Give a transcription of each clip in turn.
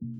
thank you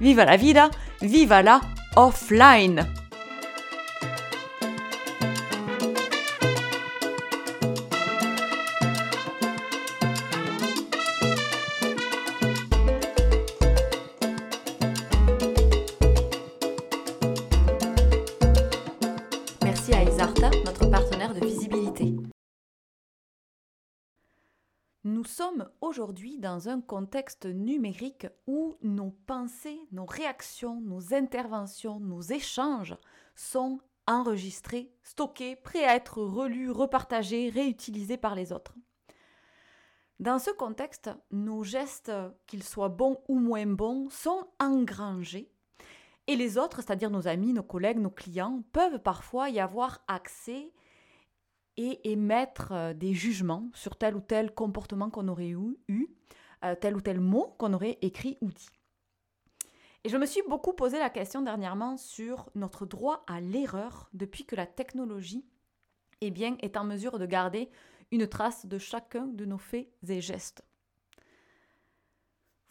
viva la vida, viva la offline. Merci à Isarta, notre partenaire de visibilité. Nous sommes aujourd'hui dans un contexte numérique où nos pensées, nos réactions, nos interventions, nos échanges sont enregistrés, stockés, prêts à être relus, repartagés, réutilisés par les autres. Dans ce contexte, nos gestes, qu'ils soient bons ou moins bons, sont engrangés et les autres, c'est-à-dire nos amis, nos collègues, nos clients, peuvent parfois y avoir accès et émettre euh, des jugements sur tel ou tel comportement qu'on aurait eu, eu euh, tel ou tel mot qu'on aurait écrit ou dit. Et je me suis beaucoup posé la question dernièrement sur notre droit à l'erreur depuis que la technologie eh bien, est en mesure de garder une trace de chacun de nos faits et gestes.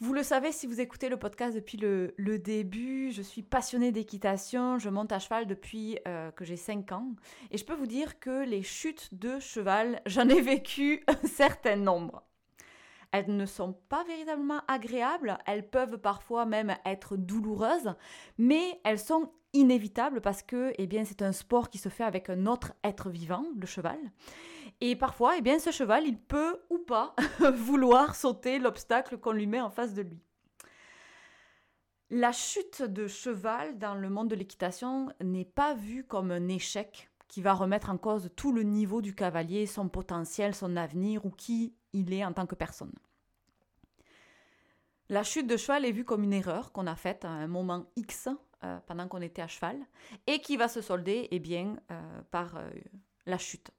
Vous le savez si vous écoutez le podcast depuis le, début, je suis passionnée d'équitation, je monte à cheval depuis euh, que j'ai 5 ans et je peux vous dire que les chutes de cheval, j'en ai vécu un certain nombre. Elles ne sont pas véritablement agréables, elles peuvent parfois même être douloureuses, mais elles sont inévitables parce que eh bien, c'est un sport qui se fait avec un autre être vivant, le cheval. Et parfois, eh bien, ce cheval, il peut ou pas vouloir sauter l'obstacle qu'on lui met en face de lui. La chute de cheval dans le monde de l'équitation n'est pas vue comme un échec qui va remettre en cause tout le niveau du cavalier, son potentiel, son avenir ou qui il est en tant que personne. La chute de cheval est vue comme une erreur qu'on a faite à un moment X euh, pendant qu'on était à cheval et qui va se solder eh bien, euh, par euh, la chute.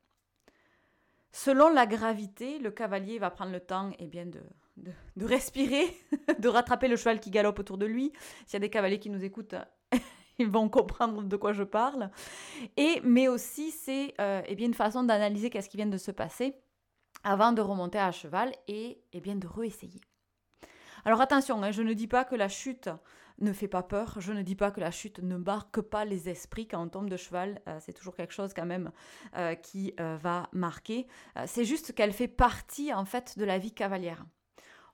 Selon la gravité, le cavalier va prendre le temps eh bien, de, de, respirer, de rattraper le cheval qui galope autour de lui. S'il y a des cavaliers qui nous écoutent, ils vont comprendre de quoi je parle. Et, mais aussi, c'est euh, eh une façon d'analyser qu'est-ce qui vient de se passer avant de remonter à cheval et eh bien, de réessayer. Alors attention, hein, je ne dis pas que la chute ne fait pas peur, je ne dis pas que la chute ne marque pas les esprits quand on tombe de cheval, euh, c'est toujours quelque chose quand même euh, qui euh, va marquer. C'est juste qu'elle fait partie en fait de la vie cavalière.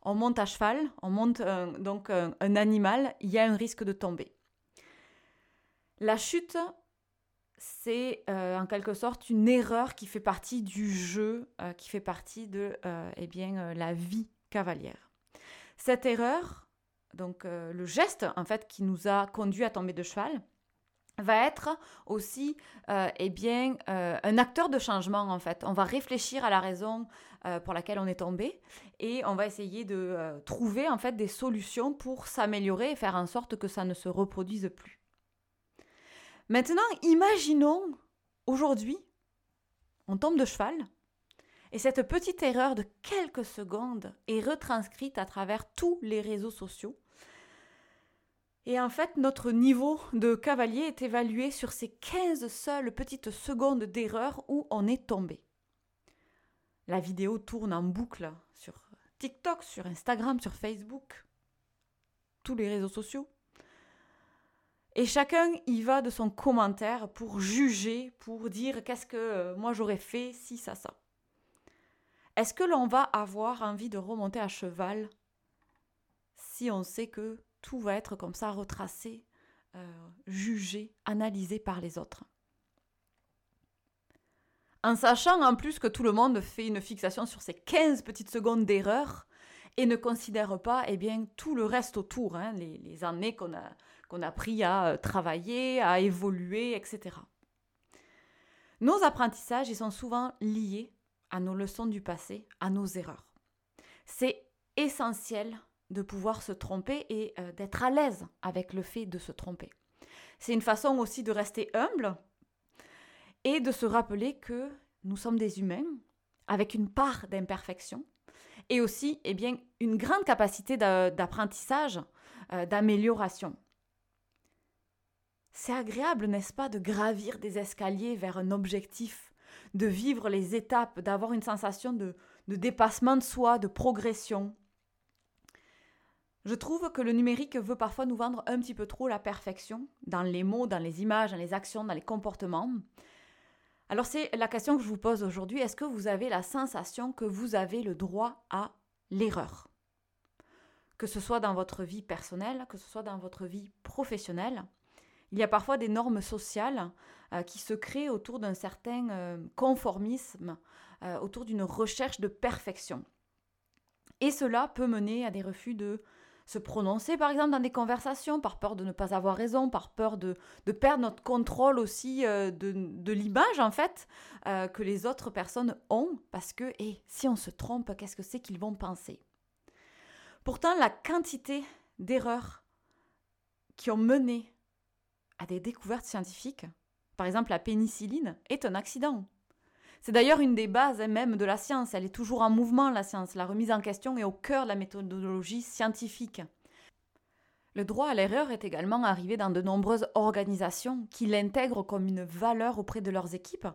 On monte à cheval, on monte donc un, animal, il y a un risque de tomber. La chute, c'est en quelque sorte une erreur qui fait partie du jeu, qui fait partie de eh la vie cavalière. Cette erreur, donc euh, le geste en fait qui nous a conduit à tomber de cheval, va être aussi euh, eh bien, euh, un acteur de changement en fait. On va réfléchir à la raison pour laquelle on est tombé et on va essayer de trouver en fait des solutions pour s'améliorer et faire en sorte que ça ne se reproduise plus. Maintenant, imaginons aujourd'hui, on tombe de cheval et cette petite erreur de quelques secondes est retranscrite à travers tous les réseaux sociaux. Et en fait, notre niveau de cavalier est évalué sur ces 15 seules petites secondes d'erreur où on est tombé. La vidéo tourne en boucle sur TikTok, sur Instagram, sur Facebook, tous les réseaux sociaux. Et chacun y va de son commentaire pour juger, pour dire qu'est-ce que euh, moi j'aurais fait si ça, ça. Est-ce que l'on va avoir envie de remonter à cheval si on sait que tout va être comme ça retracé, euh, jugé, analysé par les autres? En sachant en plus que tout le monde fait une fixation sur ces 15 petites secondes d'erreur et ne considère pas eh bien, tout le reste autour, hein, les, années qu'on a, qu'on a pris à euh, travailler, à évoluer, etc. Nos apprentissages, ils sont souvent liés à nos leçons du passé, à nos erreurs. C'est essentiel de pouvoir se tromper et euh, d'être à l'aise avec le fait de se tromper. C'est une façon aussi de rester humble et de se rappeler que nous sommes des humains avec une part d'imperfection et aussi eh bien, une grande capacité d'apprentissage, euh, d'amélioration. C'est agréable, n'est-ce pas, de gravir des escaliers vers un objectif, de vivre les étapes, d'avoir une sensation de, de dépassement de soi, de progression. Je trouve que le numérique veut parfois nous vendre un petit peu trop la perfection dans les mots, dans les images, dans les actions, dans les comportements. Alors c'est la question que je vous pose aujourd'hui. Est-ce que vous avez la sensation que vous avez le droit à l'erreur? Que ce soit dans votre vie personnelle, que ce soit dans votre vie professionnelle. Il y a parfois des normes sociales euh, qui se créent autour d'un certain euh, conformisme, euh, autour d'une recherche de perfection. Et cela peut mener à des refus de se prononcer, par exemple, dans des conversations, par peur de ne pas avoir raison, par peur de, perdre notre contrôle aussi de, l'image, en fait, que les autres personnes ont, parce que, et si on se trompe, qu'est-ce que c'est qu'ils vont penser? Pourtant, la quantité d'erreurs qui ont mené à des découvertes scientifiques, par exemple la pénicilline, est un accident. C'est d'ailleurs une des bases hein, même de la science. Elle est toujours en mouvement, la science. La remise en question est au cœur de la méthodologie scientifique. Le droit à l'erreur est également arrivé dans de nombreuses organisations qui l'intègrent comme une valeur auprès de leurs équipes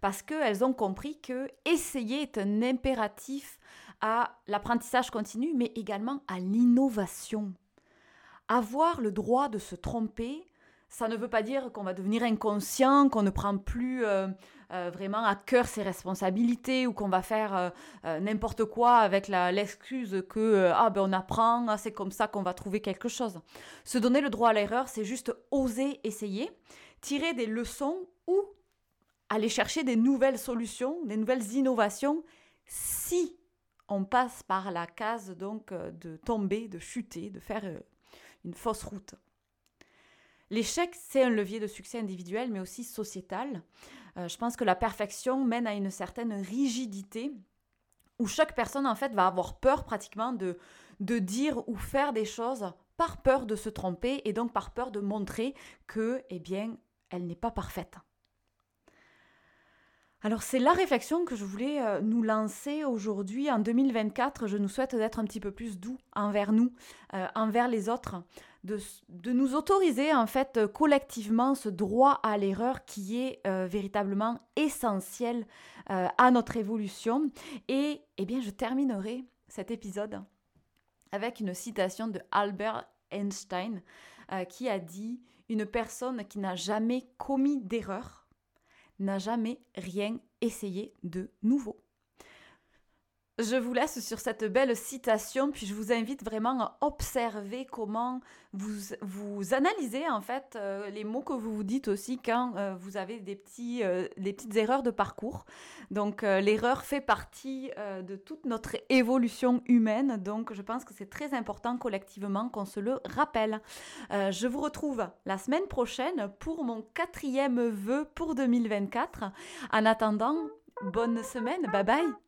parce qu'elles ont compris que essayer est un impératif à l'apprentissage continu mais également à l'innovation. Avoir le droit de se tromper, ça ne veut pas dire qu'on va devenir inconscient, qu'on ne prend plus euh, euh, vraiment à cœur ses responsabilités ou qu'on va faire euh, n'importe quoi avec l'excuse que ah ben on apprend, ah, c'est comme ça qu'on va trouver quelque chose. Se donner le droit à l'erreur, c'est juste oser essayer, tirer des leçons ou aller chercher des nouvelles solutions, des nouvelles innovations si on passe par la case donc de tomber, de chuter, de faire une fausse route. L'échec, c'est un levier de succès individuel, mais aussi sociétal. Euh, je pense que la perfection mène à une certaine rigidité où chaque personne, en fait, va avoir peur pratiquement de, de dire ou faire des choses par peur de se tromper et donc par peur de montrer que, eh bien, elle n'est pas parfaite. Alors c'est la réflexion que je voulais euh, nous lancer aujourd'hui en 2024. Je nous souhaite d'être un petit peu plus doux envers nous, euh, envers les autres, de, nous autoriser en fait euh, collectivement ce droit à l'erreur qui est véritablement essentiel à notre évolution. Et eh bien je terminerai cet épisode avec une citation de Albert Einstein qui a dit Une personne qui n'a jamais commis d'erreur n'a jamais rien essayé de nouveau. Je vous laisse sur cette belle citation, puis je vous invite vraiment à observer comment vous, vous analysez en fait euh, les mots que vous vous dites aussi quand euh, vous avez des, petits, euh, des petites erreurs de parcours. Donc l'erreur fait partie de toute notre évolution humaine, donc je pense que c'est très important collectivement qu'on se le rappelle. je vous retrouve la semaine prochaine pour mon quatrième vœu pour 2024. En attendant, bonne semaine, bye bye